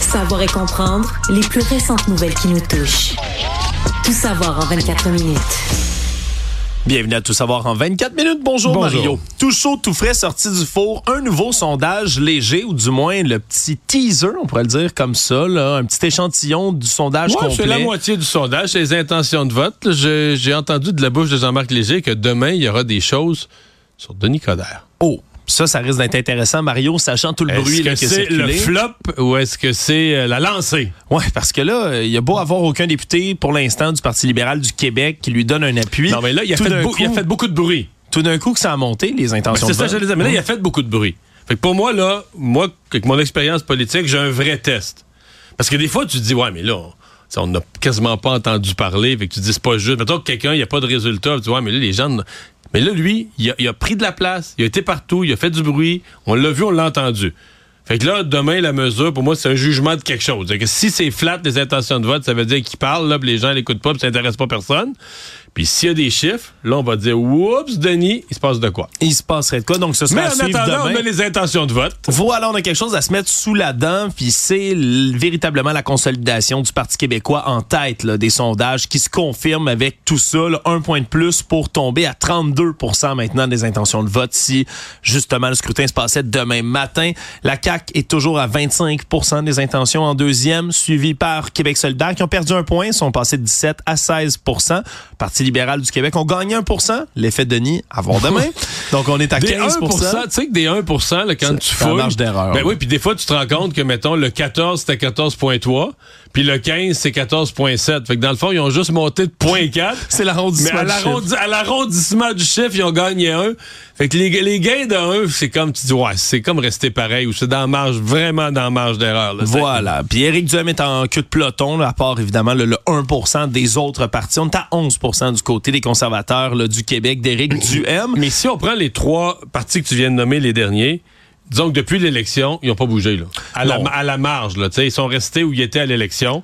Savoir et comprendre les plus récentes nouvelles qui nous touchent. Tout savoir en 24 minutes. Bienvenue à Tout savoir en 24 minutes. Bonjour, Bonjour. Mario. Tout chaud, tout frais, sorti du four. Un nouveau sondage léger, ou du moins le petit teaser, on pourrait le dire comme ça, là, un petit échantillon du sondage Ouais, c'est complet. la moitié du sondage, c'est les intentions de vote. J'ai entendu de la bouche de Jean-Marc Léger que demain, il y aura des choses sur Denis Coderre. Oh, ça, ça risque d'être intéressant, Mario, sachant tout le bruit Est-ce là, que c'est le flop ou est-ce que c'est euh, la lancée? Ouais, parce que là, il y a beau avoir aucun député pour l'instant du Parti libéral du Québec qui lui donne un appui. Non, mais là, il a, fait, il a fait beaucoup de bruit. Tout d'un coup que ça a monté, les Ben, intentions C'est ça, je le disais. Mais là, il a fait beaucoup de bruit. Fait que pour moi, là, moi, avec mon expérience politique, j'ai un vrai test. Parce que des fois, tu te dis, ouais, mais là, on- n'a quasiment pas entendu parler. Fait que tu dis, c'est pas juste. Mettons que quelqu'un, il n'y a pas de résultat. Tu dis, ouais, mais là, les gens. Mais là, lui, il a, pris de la place. Il a été partout. Il a fait du bruit. On l'a vu, on l'a entendu. Fait que là, demain, la mesure, pour moi, c'est un jugement de quelque chose. Que si c'est flat, les intentions de vote, ça veut dire qu'il parle, les gens l'écoutent pas, puis ça intéresse pas personne. Puis s'il y a des chiffres, là, on va dire, oups, Denis, il se passe de quoi? Il se passerait de quoi? Donc, ce sera Mais en attendant, demain. on a les intentions de vote. Voilà, on a quelque chose à se mettre sous la dent, puis c'est véritablement la consolidation du Parti québécois en tête là, des sondages qui se confirment avec tout ça, là, un point de plus pour tomber à 32% maintenant des intentions de vote si justement le scrutin se passait demain matin. La CAQ est toujours à 25% des intentions en deuxième, suivi par Québec solidaire qui ont perdu un point, sont passés de 17 à 16 Parti libéral du Québec ont gagné 1% l'effet Denis à voir demain. Donc on est à Des 15 1 tu sais que des 1 là, quand tu fouilles. marge d'erreur. Ben oui, puis des fois, tu te rends compte que, mettons, le 14, c'était 14,3, puis le 15, c'est 14,7. Fait que dans le fond, ils ont juste monté de 0,4. C'est Mais l'arrondissement l'arrondi- à l'arrondissement du chiffre, ils ont gagné un. Fait que les, les gains de 1, c'est comme, tu dis, ouais, c'est comme rester pareil, ou c'est dans la marge, vraiment dans la marge d'erreur. là. Voilà. Puis Éric Duhem est en queue de peloton, là, à part évidemment le, le 1 des autres partis. On est à 11 du côté des conservateurs là, du Québec d'Éric Duhem. Mais si on prend les trois partis que tu viens de nommer, les derniers, disons que depuis l'élection, ils n'ont pas bougé. Là. À, la, Non. à la marge, là, ils sont restés où ils étaient à l'élection.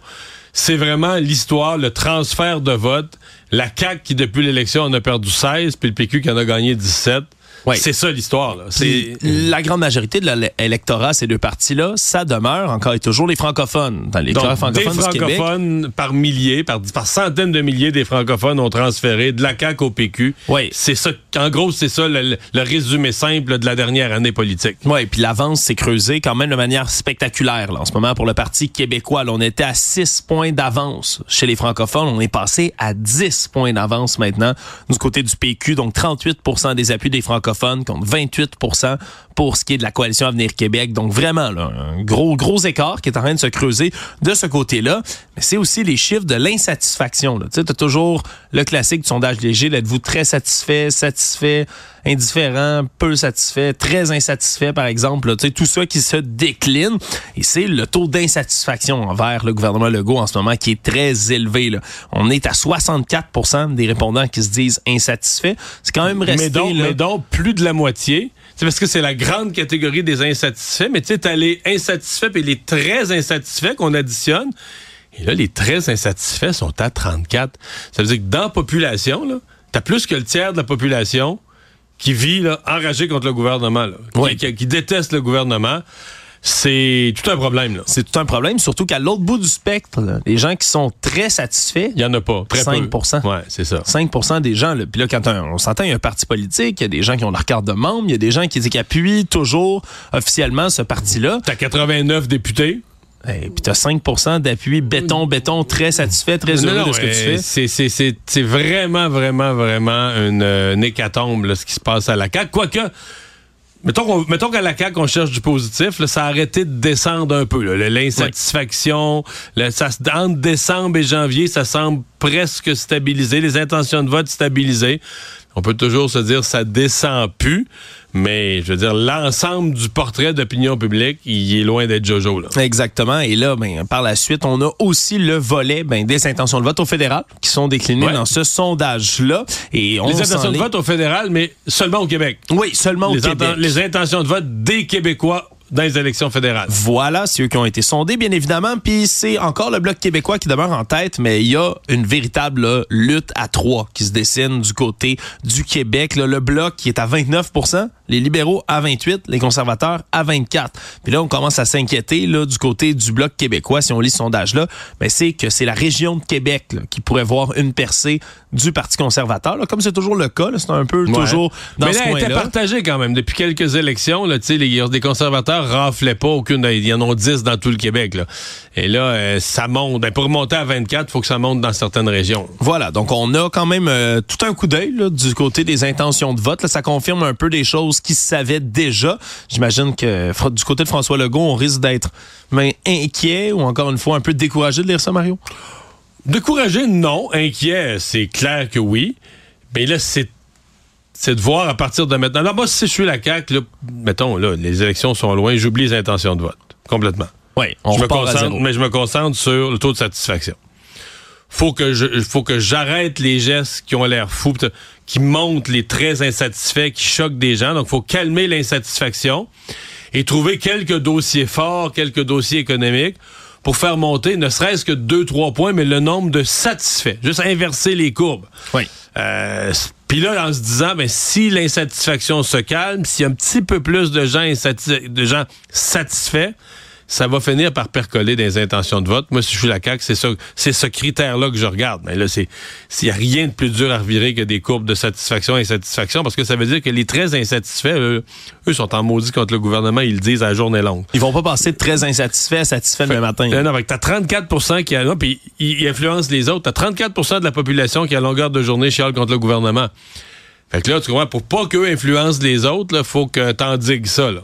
C'est vraiment l'histoire, le transfert de vote. La CAQ qui, depuis l'élection, en a perdu 16, puis le PQ qui en a gagné 17. Ouais. C'est ça l'histoire. C'est la grande majorité de l'électorat, ces deux partis-là, ça demeure encore et toujours les francophones. Dans l'électorat Donc, des francophone du Québec. francophones par milliers, par, par centaines de milliers des francophones ont transféré de la CAQ au PQ. Oui. C'est ça, en gros, c'est ça le, résumé simple de la dernière année politique. Oui, puis l'avance s'est creusée quand même de manière spectaculaire là, en ce moment pour le Parti québécois. Là, on était à 6 points d'avance chez les francophones. On est passé à 10 points d'avance maintenant du côté du PQ. Donc 38 des appuis des francophones contre 28% pour ce qui est de la coalition Avenir Québec. Donc vraiment, un gros, gros écart qui est en train de se creuser de ce côté-là. Mais c'est aussi les chiffres de l'insatisfaction. Tu sais, toujours le classique du sondage léger. Êtes-vous très satisfait, satisfait, indifférent, peu satisfait, très insatisfait, par exemple. là. Tu sais, tout ça qui se décline. Et c'est le taux d'insatisfaction envers le gouvernement Legault en ce moment qui est très élevé. là. On est à 64% des répondants qui se disent insatisfaits. C'est quand même resté... mais donc, là, mais donc, plus de la moitié. C'est parce que c'est la grande catégorie des insatisfaits, mais tu sais, t'as les insatisfaits et les très insatisfaits qu'on additionne. Et là, les très insatisfaits sont à 34. Ça veut dire que dans la population, là, t'as plus que le tiers de la population qui vit là, enragé contre le gouvernement, là, qui- Oui. qui, qui déteste le gouvernement. C'est tout un problème. C'est tout un problème, surtout qu'à l'autre bout du spectre, là, les gens qui sont très satisfaits, Il y en a pas. Très 5 peu. Ouais, c'est ça. 5% des gens, puis là, quand on s'entend, il y a un parti politique, il y a des gens qui ont leur carte de membre, il y a des gens qui, qui appuient toujours officiellement ce parti-là. T'as 89 députés. Et puis tu as 5 d'appui béton, béton, très satisfait, très Non, heureux non, de ce que tu fais. C'est, c'est, c'est, c'est vraiment, vraiment, vraiment une, euh, une hécatombe, là, ce qui se passe à la CAQ. Quoique, mettons, mettons qu'à la CAQ, on cherche du positif, là, ça a arrêté de descendre un peu. L'insatisfaction, entre décembre et janvier, ça semble presque stabilisé. Les intentions de vote stabilisées. On peut toujours se dire ça descend plus, mais je veux dire, l'ensemble du portrait d'opinion publique, il est loin d'être Jojo. Là. Exactement. Et là, ben, par la suite, on a aussi le volet ben, des intentions de vote au fédéral qui sont déclinées Ouais. dans ce sondage-là. Et on Les intentions de vote au fédéral, mais seulement au Québec. Oui, seulement au les, Québec. les intentions de vote des Québécois dans les élections fédérales. Voilà, c'est eux qui ont été sondés, bien évidemment. Puis c'est encore le Bloc québécois qui demeure en tête, mais il y a une véritable lutte à trois qui se dessine du côté du Québec. le Bloc qui est à 29 les libéraux à 28, les conservateurs à 24. Puis là, on commence à s'inquiéter là du côté du bloc québécois, si on lit ce sondage-là, ben c'est que c'est la région de Québec qui pourrait voir une percée du Parti conservateur. Comme c'est toujours le cas, c'est un peu toujours dans Mais là, ce coin-là. était partagé quand même. Depuis quelques élections, là, les, les conservateurs raflaient pas aucune. Il y en a 10 dans tout le Québec. Là. Et là, euh, ça monte. Ben, pour monter à 24, il faut que ça monte dans certaines régions. Voilà. Donc, on a quand même euh, tout un coup d'œil du côté des intentions de vote. Ça confirme un peu des choses qui se savaient déjà. J'imagine que du côté de François Legault, on risque d'être ben, inquiet ou encore une fois un peu découragé de lire ça, Mario? Découragé, non. Inquiet, c'est clair que oui. Mais là, c'est c'est de voir à partir de maintenant. Là, moi, si je suis la CAQ, là, mettons, là, les élections sont loin, j'oublie les intentions de vote. Complètement. Oui, on je me concentre, Mais je me concentre sur le taux de satisfaction. Faut que je, faut que j'arrête les gestes qui ont l'air fous, qui montrent les très insatisfaits, qui choquent des gens. Donc, faut calmer l'insatisfaction et trouver quelques dossiers forts, quelques dossiers économiques pour faire monter, ne serait-ce que deux, trois points, mais le nombre de satisfaits. Juste inverser les courbes. Oui. Euh, puis là, en se disant, ben, si l'insatisfaction se calme, s'il y a un petit peu plus de gens, de gens satisfaits, ça va finir par percoler des intentions de vote. Moi, si je suis la CAQ, c'est ça, c'est ce critère-là que je regarde. Mais là, c'est, s'il n'y a rien de plus dur à revirer que des courbes de satisfaction et insatisfaction, parce que ça veut dire que les très insatisfaits, eux, sont en maudit contre le gouvernement, ils le disent à la journée longue. Ils vont pas passer de très insatisfaits à satisfaits le matin. Non, non, t'as 34% qui a, puis ils influencent les autres. T'as 34% de la population qui, à longueur de journée, chiale contre le gouvernement. Fait que là, tu comprends, pour pas qu'eux influencent les autres, il faut que t'en digues ça, là.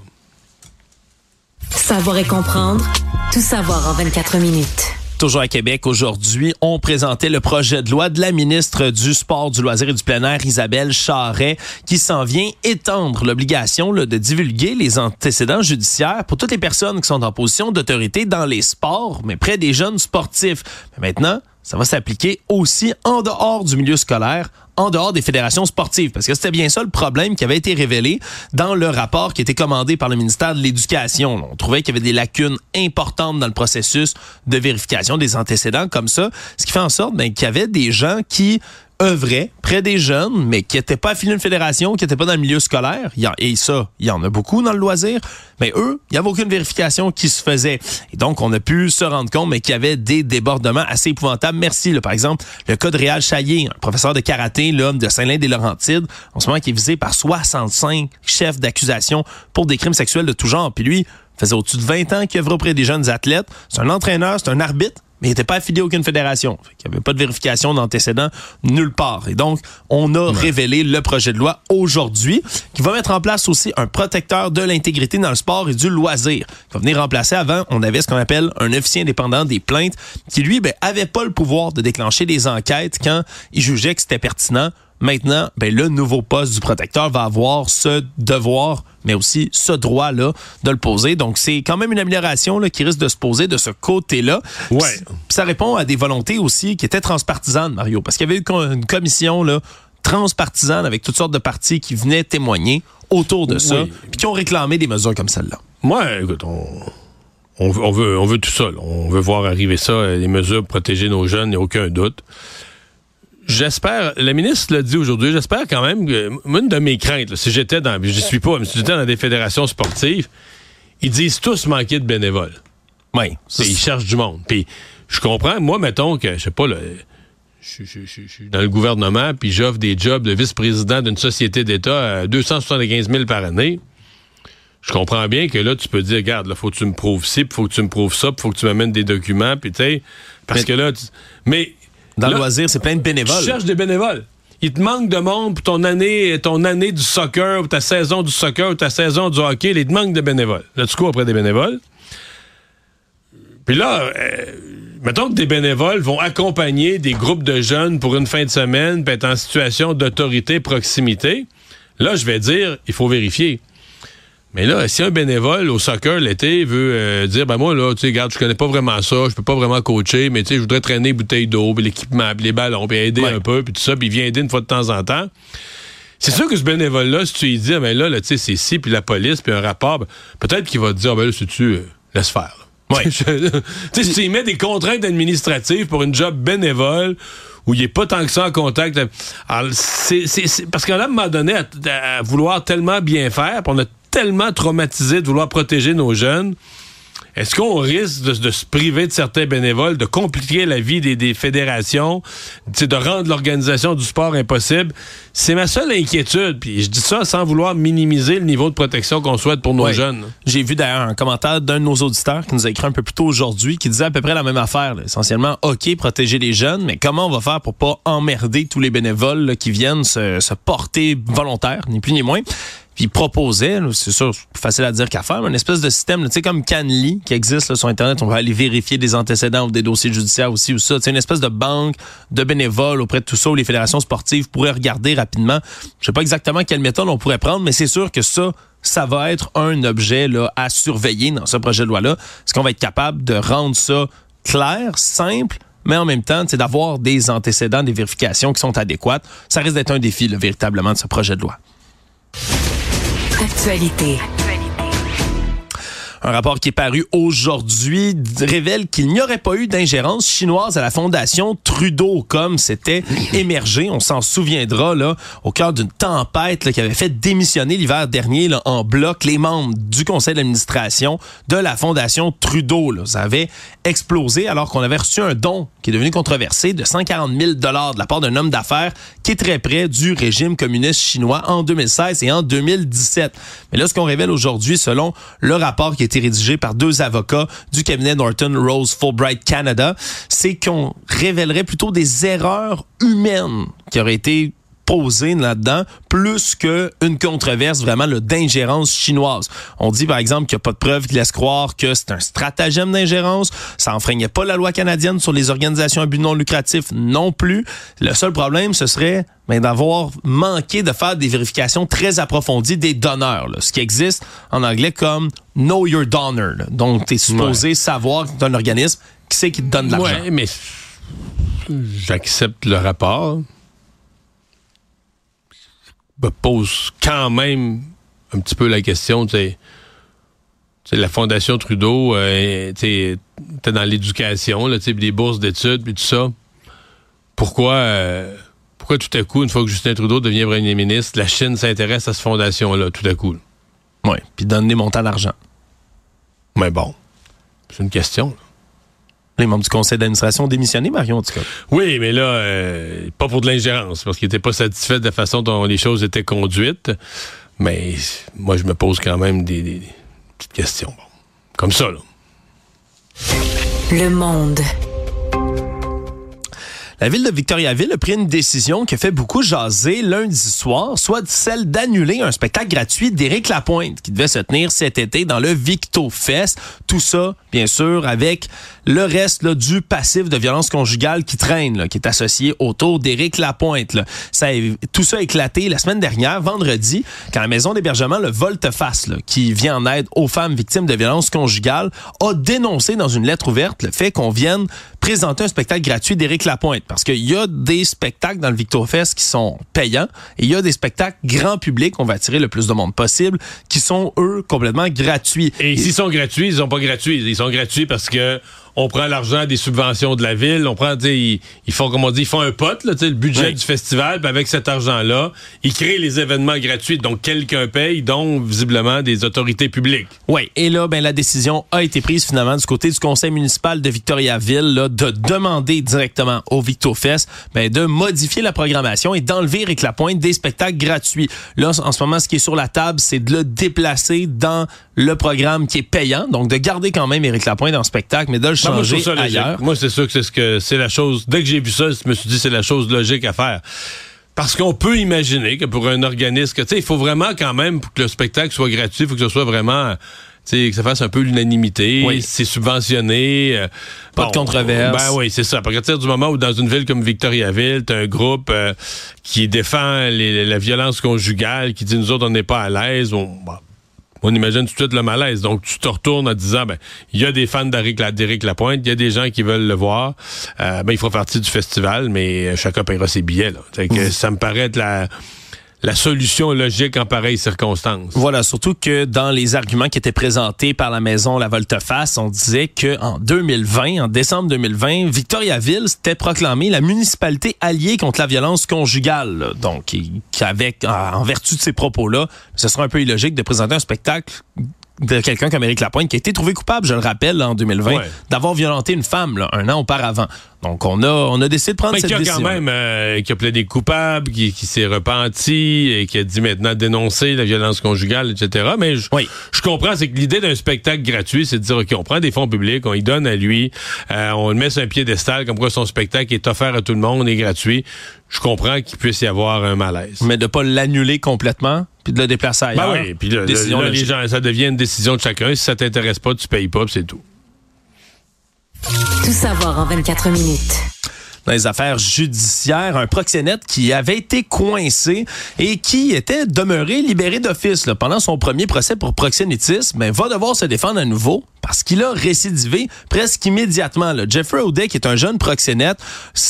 Savoir et comprendre, tout savoir en 24 minutes. Toujours à Québec aujourd'hui, on présentait le projet de loi de la ministre du Sport, du Loisir et du Plein Air, Isabelle Charret, qui s'en vient étendre l'obligation de divulguer les antécédents judiciaires pour toutes les personnes qui sont en position d'autorité dans les sports, mais près des jeunes sportifs. Maintenant, ça va s'appliquer aussi en dehors du milieu scolaire, en dehors des fédérations sportives. Parce que c'était bien ça le problème qui avait été révélé dans le rapport qui était commandé par le ministère de l'Éducation. On trouvait qu'il y avait des lacunes importantes dans le processus de vérification des antécédents comme ça, ce qui fait en sorte ben, qu'il y avait des gens qui œuvraient près des jeunes, mais qui n'étaient pas affiliés à une fédération, qui n'étaient pas dans le milieu scolaire. Et ça, il y en a beaucoup dans le loisir. Mais eux, il n'y avait aucune vérification qui se faisait. Et donc, on a pu se rendre compte, mais qu'il y avait des débordements assez épouvantables. Merci. Là, par exemple, le cas de Réal Chaillé, un professeur de karaté l'homme de Saint-Lin-des-Laurentides, en ce moment qui est visé par 65 chefs d'accusation pour des crimes sexuels de tout genre. Puis lui, faisait au-dessus de 20 ans qu'il œuvrait auprès des jeunes athlètes. C'est un entraîneur, c'est un arbitre mais il n'était pas affilié à aucune fédération. Il n'y avait pas de vérification d'antécédents nulle part. Et donc, on a révélé le projet de loi aujourd'hui qui va mettre en place aussi un protecteur de l'intégrité dans le sport et du loisir. Qui va venir remplacer avant, on avait ce qu'on appelle un officier indépendant des plaintes qui, lui, ben, avait pas le pouvoir de déclencher des enquêtes quand il jugeait que c'était pertinent Maintenant, ben, le nouveau poste du protecteur va avoir ce devoir, mais aussi ce droit-là de le poser. Donc, c'est quand même une amélioration là, qui risque de se poser de ce côté-là. Ouais. ça répond à des volontés aussi qui étaient transpartisanes, Mario, parce qu'il y avait une commission là, transpartisane avec toutes sortes de partis qui venaient témoigner autour de ça, puis qui ont réclamé des mesures comme celle-là. Moi, écoute, on, on, veut, on veut tout ça. On veut voir arriver ça, les mesures pour protéger nos jeunes, il n'y a aucun doute. J'espère, le ministre l'a dit aujourd'hui, j'espère quand même que, une de mes craintes, si j'étais dans, je suis pas, mais si j'étais dans des fédérations sportives, ils disent tous manquer de bénévoles. Oui. Ils cherchent du monde. Puis je comprends, moi, mettons que, je sais pas, je, suis dans le gouvernement, puis j'offre des jobs de vice-président d'une société d'État à 275 000 par année. Je comprends bien que là, tu peux dire, regarde, là, faut que tu me prouves ci, puis faut que tu me prouves ça, puis faut que tu m'amènes des documents, puis tu sais, parce que là, mais dans le loisir, c'est plein de bénévoles. Tu cherches des bénévoles. Il te manque de monde pour ton année, ton année du soccer, ou ta saison du soccer, ou ta saison du hockey. Il te manque de bénévoles. Là, tu cours après des bénévoles. Puis là, euh, mettons que des bénévoles vont accompagner des groupes de jeunes pour une fin de semaine, puis être en situation d'autorité, proximité. Là, je vais dire, il faut vérifier. Mais là, si un bénévole au soccer l'été veut euh, dire, ben moi, là, tu sais, regarde, je connais pas vraiment ça, je peux pas vraiment coacher, mais tu sais, je voudrais traîner bouteille d'eau, l'équipement, les ballons, puis aider un peu, puis tout ça, puis il vient aider une fois de temps en temps. C'est sûr que ce bénévole-là, si tu lui dis, ah, ben là, là tu sais, c'est ci, puis la police, puis un rapport, ben, peut-être qu'il va te dire, ah, ben là, si tu euh, laisse faire. Ouais. tu sais, si tu y mets des contraintes administratives pour une job bénévole, où il n'est pas tant que ça en contact. Alors, c'est, c'est, c'est- parce qu'à un moment donné, à, à vouloir tellement bien faire, puis on a tellement traumatisé de vouloir protéger nos jeunes, est-ce qu'on risque de, de se priver de certains bénévoles, de compliquer la vie des, des fédérations, de rendre l'organisation du sport impossible? C'est ma seule inquiétude. Puis je dis ça sans vouloir minimiser le niveau de protection qu'on souhaite pour nos jeunes. J'ai vu d'ailleurs un commentaire d'un de nos auditeurs qui nous a écrit un peu plus tôt aujourd'hui qui disait à peu près la même affaire. là. Essentiellement, OK, protéger les jeunes, mais comment on va faire pour pas emmerder tous les bénévoles là, qui viennent se, se porter volontaires, ni plus ni moins? Puis il proposait, c'est sûr, c'est plus facile à dire qu'à faire, mais une espèce de système, tu sais, comme Canly qui existe là, sur Internet, on va aller vérifier des antécédents ou des dossiers judiciaires aussi ou ça. Sais, une espèce de banque de bénévoles auprès de tout ça où les fédérations sportives pourraient regarder rapidement. Je sais pas exactement quelle méthode on pourrait prendre, mais c'est sûr que ça, ça va être un objet là, à surveiller dans ce projet de loi-là. Est-ce qu'on va être capable de rendre ça clair, simple, mais en même temps, c'est d'avoir des antécédents, des vérifications qui sont adéquates? Ça risque d'être un défi, là, véritablement, de ce projet de loi. Actualité. Un rapport qui est paru aujourd'hui révèle qu'il n'y aurait pas eu d'ingérence chinoise à la fondation Trudeau comme c'était émergé. On s'en souviendra là au cœur d'une tempête là, qui avait fait démissionner l'hiver dernier là, en bloc les membres du conseil d'administration de la fondation Trudeau. Là. Ça avait explosé alors qu'on avait reçu un don qui est devenu controversé de 140 000 dollars de la part d'un homme d'affaires qui est très près du régime communiste chinois en 2016 et en 2017. Mais là, ce qu'on révèle aujourd'hui, selon le rapport qui a été rédigé par deux avocats du cabinet Norton Rose Fulbright Canada, c'est qu'on révélerait plutôt des erreurs humaines qui auraient été posées là-dedans, plus qu'une controverse vraiment d'ingérence chinoise. On dit par exemple qu'il n'y a pas de preuves qui laissent croire que c'est un stratagème d'ingérence, ça enfreignait pas la loi canadienne sur les organisations à but non lucratif non plus. Le seul problème, ce serait ben, d'avoir manqué de faire des vérifications très approfondies des donneurs, là, ce qui existe en anglais comme Know Your Donor. là. Donc, tu es supposé savoir que tu un organisme qui sait qui te donne de l'argent. Ouais, mais j'accepte le rapport. Pose quand même un petit peu la question, tu sais. La Fondation Trudeau, euh, tu sais, dans l'éducation, là, des bourses d'études, puis tout ça. Pourquoi, euh, pourquoi tout à coup, une fois que Justin Trudeau devient premier ministre, la Chine s'intéresse à cette fondation-là, tout à coup? Ouais, puis donne des montants d'argent. Mais bon, c'est une question. là. Les membres du conseil d'administration ont démissionné, Marion, en tout cas. Oui, mais là, euh, pas pour de l'ingérence, parce qu'il n'était pas satisfait de la façon dont les choses étaient conduites. Mais moi, je me pose quand même des, des- des petites questions. Bon. Comme ça, là. Le monde. La ville de Victoriaville a pris une décision qui a fait beaucoup jaser lundi soir, soit celle d'annuler un spectacle gratuit d'Éric Lapointe qui devait se tenir cet été dans le Victo Fest. Tout ça, bien sûr, avec le reste là, du passif de violence conjugale qui traîne, là, qui est associé autour d'Éric Lapointe. Là. Ça tout ça a éclaté la semaine dernière, vendredi, quand la maison d'hébergement, le Volte-Face, qui vient en aide aux femmes victimes de violences conjugales, a dénoncé dans une lettre ouverte le fait qu'on vienne présenter un spectacle gratuit d'Éric Lapointe. Parce qu'il y a des spectacles dans le VictoFest qui sont payants et il y a des spectacles grand public, on va attirer le plus de monde possible, qui sont, eux, complètement gratuits. Et s'ils sont gratuits, ils sont pas gratuits. Ils sont gratuits parce que on prend l'argent des subventions de la ville, on prend, ils, ils font, comme on dit, ils font un pot, là, tu sais, le budget Oui. du festival, puis avec cet argent-là, ils créent les événements gratuits. Donc, quelqu'un paye, dont, visiblement, des autorités publiques. Oui, et là, ben, la décision a été prise finalement du côté du conseil municipal de Victoriaville là, de demander directement au VictoFest ben, de modifier la programmation et d'enlever Eric Lapointe des spectacles gratuits. Là, en ce moment, ce qui est sur la table, c'est de le déplacer dans le programme qui est payant, donc de garder quand même Eric Lapointe en spectacle, mais de le moi, changer logique. ailleurs. Moi, c'est sûr que c'est ce que c'est la chose. Dès que j'ai vu ça, je me suis dit c'est la chose logique à faire. Parce qu'on peut imaginer que pour un organisme, tu sais, il faut vraiment quand même pour que le spectacle soit gratuit, il faut que ce soit vraiment, tu sais, que ça fasse un peu l'unanimité, Oui. c'est subventionné. euh, Pas de controverse. Ben oui, c'est ça. À partir du moment où dans une ville comme Victoriaville, t'as un groupe euh, qui défend les- la violence conjugale, qui dit nous autres on n'est pas à l'aise, on, on imagine tout de suite le malaise. Donc, tu te retournes en disant, ben, il y a des fans d'Éric La- d'Éric Lapointe, il y a des gens qui veulent le voir. Euh, ben, il fera partie du festival, mais chacun paiera ses billets. Là. Fait que Ça me paraît être la, la solution logique en pareille circonstance. Voilà, surtout que dans les arguments qui étaient présentés par la maison La Volte-Face, on disait que en 2020, en décembre 2020, Victoriaville s'était proclamée la municipalité alliée contre la violence conjugale. Donc, avec en vertu de ces propos-là, ce serait un peu illogique de présenter un spectacle de quelqu'un comme Éric Lapointe qui a été trouvé coupable, je le rappelle, en 2020, d'avoir violenté une femme là, un an auparavant. Donc on a on a décidé de prendre cette décision. Qui a quand même euh, qui a plaidé coupable, qui, qui s'est repenti et qui a dit maintenant dénoncer la violence conjugale, etc. Mais je, je comprends, c'est que l'idée d'un spectacle gratuit, c'est de dire ok, on prend des fonds publics, on y donne à lui, euh, on le met sur un piédestal comme quoi son spectacle est offert à tout le monde, est gratuit. Je comprends qu'il puisse y avoir un malaise. Mais de pas l'annuler complètement puis de le déplacer ben ailleurs. Ben oui, puis là, les gens, ça devient une décision de chacun. Si ça t'intéresse pas, tu payes pas, c'est tout. Tout savoir en 24 minutes dans les affaires judiciaires, un proxénète qui avait été coincé et qui était demeuré libéré d'office pendant son premier procès pour proxénétisme, mais va devoir se défendre à nouveau parce qu'il a récidivé presque immédiatement. Jeffrey O'Day, qui est un jeune proxénète,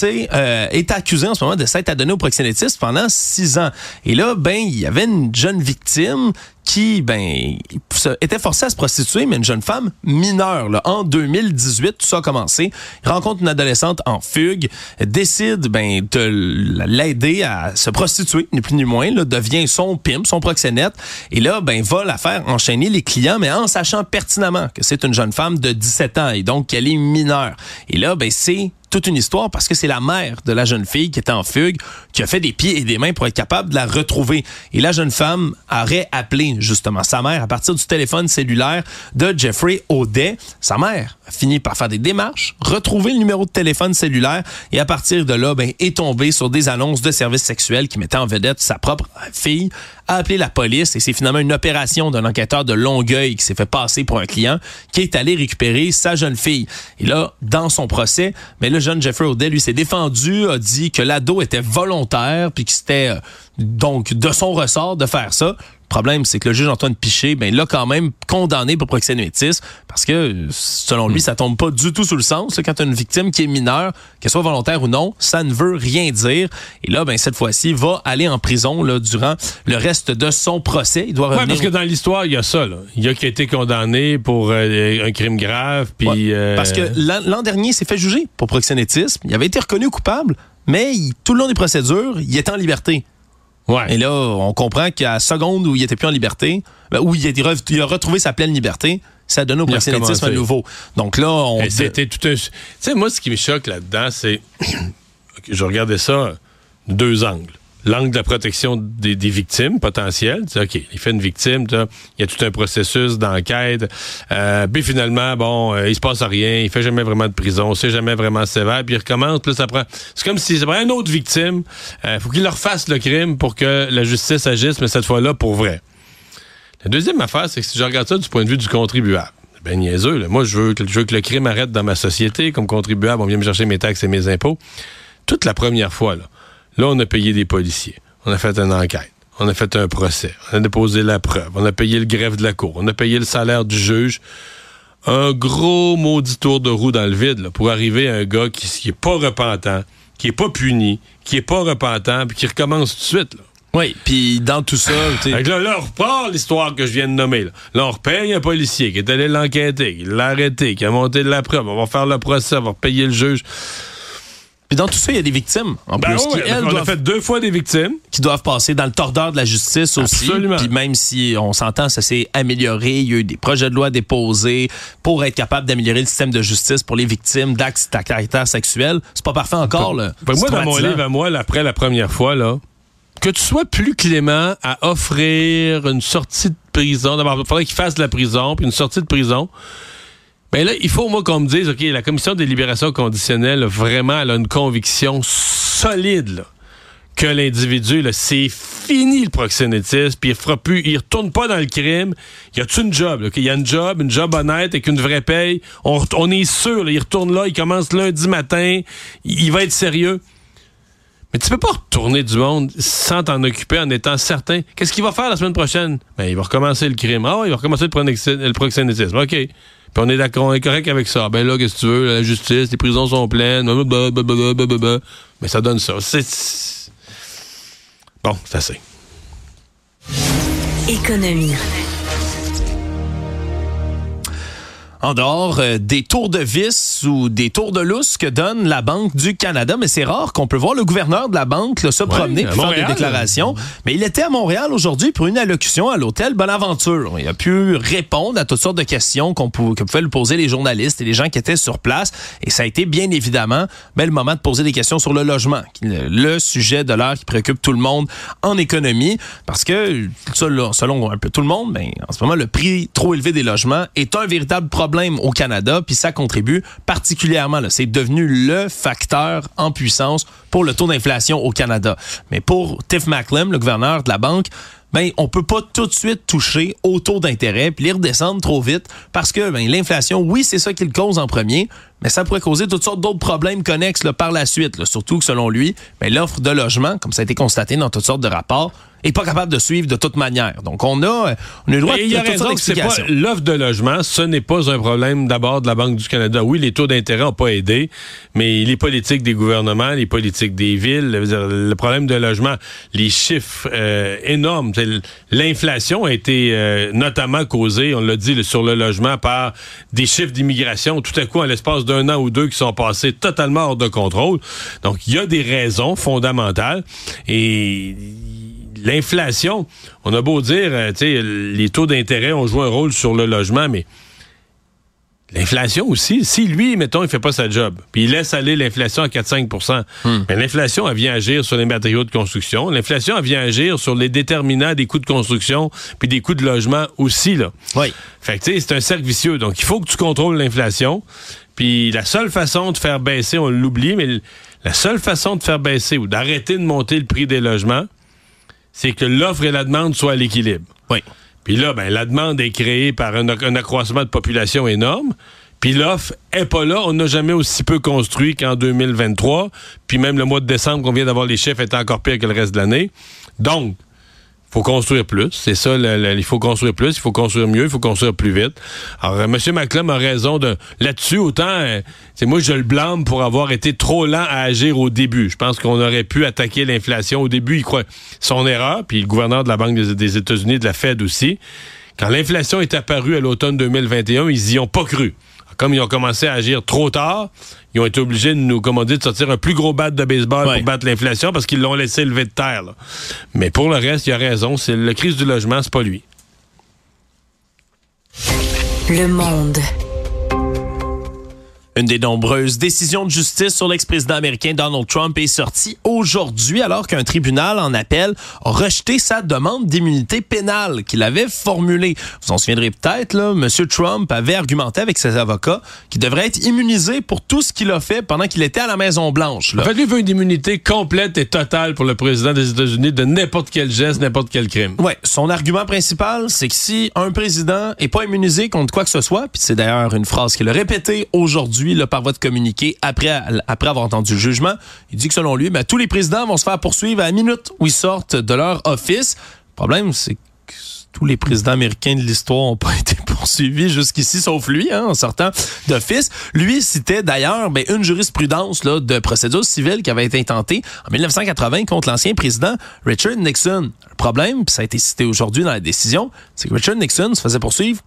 euh, est accusé en ce moment de s'être adonné au proxénétisme pendant six ans. Et là, ben, il y avait une jeune victime qui ben était forcée à se prostituer, mais une jeune femme mineure. En 2018, tout ça a commencé. Il rencontre une adolescente en fugue, décide ben de l'aider à se prostituer, ni plus ni moins, devient son pimp, son proxénète, et là ben va la faire enchaîner les clients, mais en sachant pertinemment que c'est une jeune femme de 17 ans et donc qu'elle est mineure. Et là ben c'est toute une histoire parce que c'est la mère de la jeune fille qui était en fugue qui a fait des pieds et des mains pour être capable de la retrouver. Et la jeune femme aurait appelé justement sa mère à partir du téléphone cellulaire de Jeffrey Audet. Sa mère a fini par faire des démarches, retrouver le numéro de téléphone cellulaire et à partir de là, ben, est tombée sur des annonces de services sexuels qui mettaient en vedette sa propre fille a appelé la police et c'est finalement une opération d'un enquêteur de Longueuil qui s'est fait passer pour un client qui est allé récupérer sa jeune fille. Et là, dans son procès, mais le jeune Jeffrey O'Day, lui, s'est défendu, a dit que l'ado était volontaire puis que c'était euh, donc de son ressort de faire ça problème, c'est que le juge Antoine Piché, ben, l'a quand même condamné pour proxénétisme parce que, selon lui, ça tombe pas du tout sous le sens. Quand tu as une victime qui est mineure, qu'elle soit volontaire ou non, ça ne veut rien dire. Et là, ben, cette fois-ci, va aller en prison là, durant le reste de son procès. Il doit revenir... parce que dans l'histoire, il y a ça. Là. Il y a qui a été condamné pour euh, un crime grave. Puis, euh, Parce que l'an dernier, il s'est fait juger pour proxénétisme. Il avait été reconnu coupable, mais tout le long des procédures, il était en liberté. Et là, on comprend qu'à la seconde où il était plus en liberté, ben, où il a, retrouvé sa pleine liberté, ça donne au proxénétisme à nouveau. Donc là, on. C'était tout un. Tu sais, moi, ce qui me choque là-dedans, c'est. je regardais ça deux angles l'angle de la protection des, victimes potentielles. OK, il fait une victime, il y a tout un processus d'enquête. Euh, puis finalement, bon, euh, il se passe rien, il fait jamais vraiment de prison, c'est jamais vraiment sévère, puis il recommence, plus ça prend... C'est comme si c'est une autre victime. Euh, faut qu'il leur fasse le crime pour que la justice agisse, mais cette fois-là, pour vrai. La deuxième affaire, c'est que si je regarde ça du point de vue du contribuable, ben niaiseux, moi je veux, que, je veux que le crime arrête dans ma société, comme contribuable, on vient me chercher mes taxes et mes impôts. Toute la première fois, là, Là, on a payé des policiers. On a fait une enquête. On a fait un procès. On a déposé la preuve. On a payé le greffe de la cour. On a payé le salaire du juge. Un gros maudit tour de roue dans le vide pour arriver à un gars qui, n'est est pas repentant, qui est pas puni, qui est pas repentant, puis qui recommence tout de suite. Oui, puis dans tout ça... là, là, on repart l'histoire que je viens de nommer. Là, là on repaye un policier qui est allé l'enquêter, qui l'a arrêté, qui a monté de la preuve. On va faire le procès, on va payer le juge. Puis dans tout ça, il y a des victimes en ben plus. qui, elles, on a fait deux fois des victimes. Qui doivent passer dans le tordeur de la justice aussi. Absolument. Puis même si on s'entend, ça s'est amélioré, il y a eu des projets de loi déposés pour être capable d'améliorer le système de justice pour les victimes d'actes à caractère sexuel. C'est pas parfait encore. Là. Ben, moi, dans mon livre, à moi, après la première fois, là, que tu sois plus clément à offrir une sortie de prison. D'abord, il faudrait qu'il fasse de la prison, puis une sortie de prison. Ben là, il faut, moi, qu'on me dise, OK, la commission des libérations conditionnelles, vraiment, elle a une conviction solide, que l'individu, c'est fini le proxénétisme, puis il fera plus, il retourne pas dans le crime. Y a-tu une job, là? Il y a une job, une job honnête avec une vraie paye. On, est sûr, il retourne là, il commence lundi matin, il, va être sérieux. Mais tu peux pas retourner du monde sans t'en occuper en étant certain. Qu'est-ce qu'il va faire la semaine prochaine? Ben, il va recommencer le crime. Ah, il va recommencer le proxénétisme. OK. Puis on est d'accord, on est correct avec ça. Ben là, qu'est-ce que tu veux? La justice, les prisons sont pleines. Mais ça donne ça. Bon, c'est assez. Économie. En dehors euh, des tours de vis ou des tours de lousse que donne la Banque du Canada. Mais c'est rare qu'on peut voir le gouverneur de la banque là, se promener pour faire des déclarations. Mais il était à Montréal aujourd'hui pour une allocution à l'hôtel Bonaventure. Il a pu répondre à toutes sortes de questions qu'on pouvait, que pouvaient lui poser les journalistes et les gens qui étaient sur place. Et ça a été bien évidemment ben, le moment de poser des questions sur le logement, le sujet de l'heure qui préoccupe tout le monde en économie. Parce que, selon un peu tout le monde, ben, en ce moment, le prix trop élevé des logements est un véritable problème au Canada, puis ça contribue particulièrement. C'est devenu le facteur en puissance pour le taux d'inflation au Canada. Mais pour Tiff Macklem, le gouverneur de la banque, ben on peut pas tout de suite toucher au taux d'intérêt puis les redescendre trop vite parce que ben, l'inflation, oui, c'est ça qui le cause en premier, mais ça pourrait causer toutes sortes d'autres problèmes connexes par la suite. surtout que selon lui, ben, l'offre de logement, comme ça a été constaté dans toutes sortes de rapports, est pas capable de suivre de toute manière. Donc, on a, on a le droit de, il a raison l'offre de logement, ce n'est pas un problème d'abord de la Banque du Canada. Oui, les taux d'intérêt n'ont pas aidé, mais les politiques des gouvernements, les politiques des villes, le problème de logement, les chiffres euh, énormes, l'inflation a été euh, notamment causée, on l'a dit, sur le logement par des chiffres d'immigration tout à coup en l'espace d'un an ou deux qui sont passés totalement hors de contrôle. Donc, il y a des raisons fondamentales et l'inflation, on a beau dire, euh, sais, les taux d'intérêt ont joué un rôle sur le logement, mais l'inflation aussi, si lui, mettons, il fait pas sa job, puis il laisse aller l'inflation à 4-5 hmm. mais l'inflation, elle vient agir sur les matériaux de construction. L'inflation, elle vient agir sur les déterminants des coûts de construction, puis des coûts de logement aussi, là. Oui. Fait que, tu sais, c'est un cercle vicieux. Donc, il faut que tu contrôles l'inflation. Puis la seule façon de faire baisser, on l'oublie, mais la seule façon de faire baisser ou d'arrêter de monter le prix des logements, c'est que l'offre et la demande soient à l'équilibre. Oui. Puis là, ben, la demande est créée par un, accroissement de population énorme. Puis l'offre est pas là. On n'a jamais aussi peu construit qu'en 2023. Puis même le mois de décembre qu'on vient d'avoir les chiffres est encore pire que le reste de l'année. Donc, faut construire plus. C'est ça, il faut construire plus, il faut construire mieux, il faut construire plus vite. Alors, euh, M. McClum a raison de là-dessus. Autant, euh, c'est moi, je le blâme pour avoir été trop lent à agir au début. Je pense qu'on aurait pu attaquer l'inflation au début. Il croit son erreur, puis le gouverneur de la Banque des, des États-Unis, de la Fed aussi. Quand l'inflation est apparue à l'automne 2021, ils y ont pas cru comme ils ont commencé à agir trop tard, ils ont été obligés de nous, commander de sortir un plus gros bat de baseball pour battre l'inflation parce qu'ils l'ont laissé lever de terre. Mais pour le reste, il a raison. C'est la crise du logement, c'est pas lui. Le monde. Une des nombreuses décisions de justice sur l'ex-président américain Donald Trump est sortie aujourd'hui alors qu'un tribunal en appel a rejeté sa demande d'immunité pénale qu'il avait formulée. Vous en souviendrez peut-être, là, M. Trump avait argumenté avec ses avocats qu'il devrait être immunisé pour tout ce qu'il a fait pendant qu'il était à la Maison-Blanche. En fait, lui veut une immunité complète et totale pour le président des États-Unis de n'importe quel geste, n'importe quel crime. Ouais, son argument principal, c'est que si un président est pas immunisé contre quoi que ce soit, puis c'est d'ailleurs une phrase qu'il a répétée aujourd'hui, le par voie de communiqué après, avoir entendu le jugement. Il dit que selon lui, ben, tous les présidents vont se faire poursuivre à la minute où ils sortent de leur office. Le problème, c'est que tous les présidents américains de l'histoire n'ont pas été poursuivis jusqu'ici, sauf lui, hein, en sortant d'office. Lui citait d'ailleurs ben, une jurisprudence là, de procédure civile qui avait été intentée en 1980 contre l'ancien président Richard Nixon. Le problème, puis ça a été cité aujourd'hui dans la décision, c'est que Richard Nixon se faisait poursuivre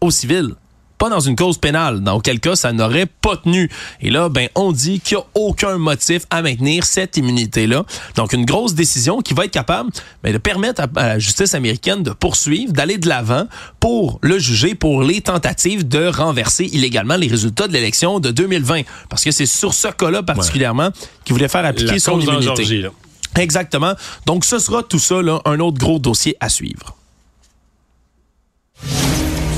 au civil pas dans une cause pénale, dans auquel cas ça n'aurait pas tenu. Et là, ben, on dit qu'il n'y a aucun motif à maintenir cette immunité-là. Donc, une grosse décision qui va être capable ben, de permettre à, la justice américaine de poursuivre, d'aller de l'avant pour le juger pour les tentatives de renverser illégalement les résultats de l'élection de 2020. Parce que c'est sur ce cas-là particulièrement qu'il voulait faire appliquer son immunité. Exactement. Donc, ce sera tout ça, là, un autre gros dossier à suivre.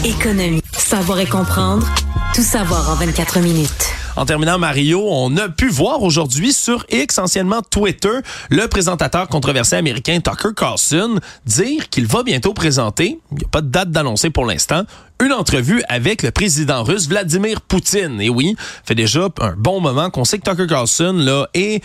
Économie. Savoir et comprendre. Tout savoir en 24 minutes. En terminant, Mario, on a pu voir aujourd'hui sur X, anciennement Twitter, le présentateur controversé américain Tucker Carlson dire qu'il va bientôt présenter, il n'y a pas de date d'annoncer pour l'instant, une entrevue avec le président russe Vladimir Poutine. Et oui, fait déjà un bon moment qu'on sait que Tucker Carlson là, est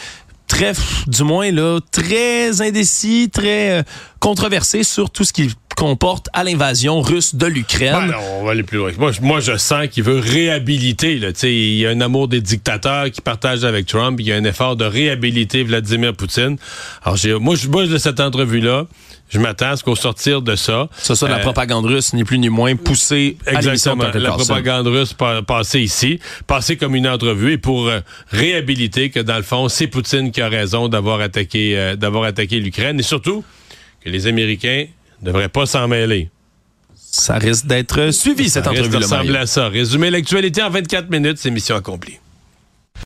très, du moins là, très indécis, très euh, controversé sur tout ce qui comporte à l'invasion russe de l'Ukraine. Ben on va aller plus loin. Moi, je sens qu'il veut réhabiliter. Là. Il y a un amour des dictateurs qui partage avec Trump. Il y a un effort de réhabiliter Vladimir Poutine. Alors, moi, je, moi, de cette entrevue-là, je m'attends à ce qu'au sortir de ça... Ça, ça, la euh, propagande russe, ni plus ni moins, poussée à Exactement. Tucker La propagande russe pa- passée ici, passée comme une entrevue et pour euh, réhabiliter que dans le fond, c'est Poutine qui a raison d'avoir attaqué, euh, d'avoir attaqué l'Ukraine et surtout que les Américains ne devraient pas s'en mêler. Ça risque d'être suivi, cette Ça risque de entrevue-là. ressembler Mario. à ça. Résumer l'actualité en 24 minutes, c'est mission accomplie.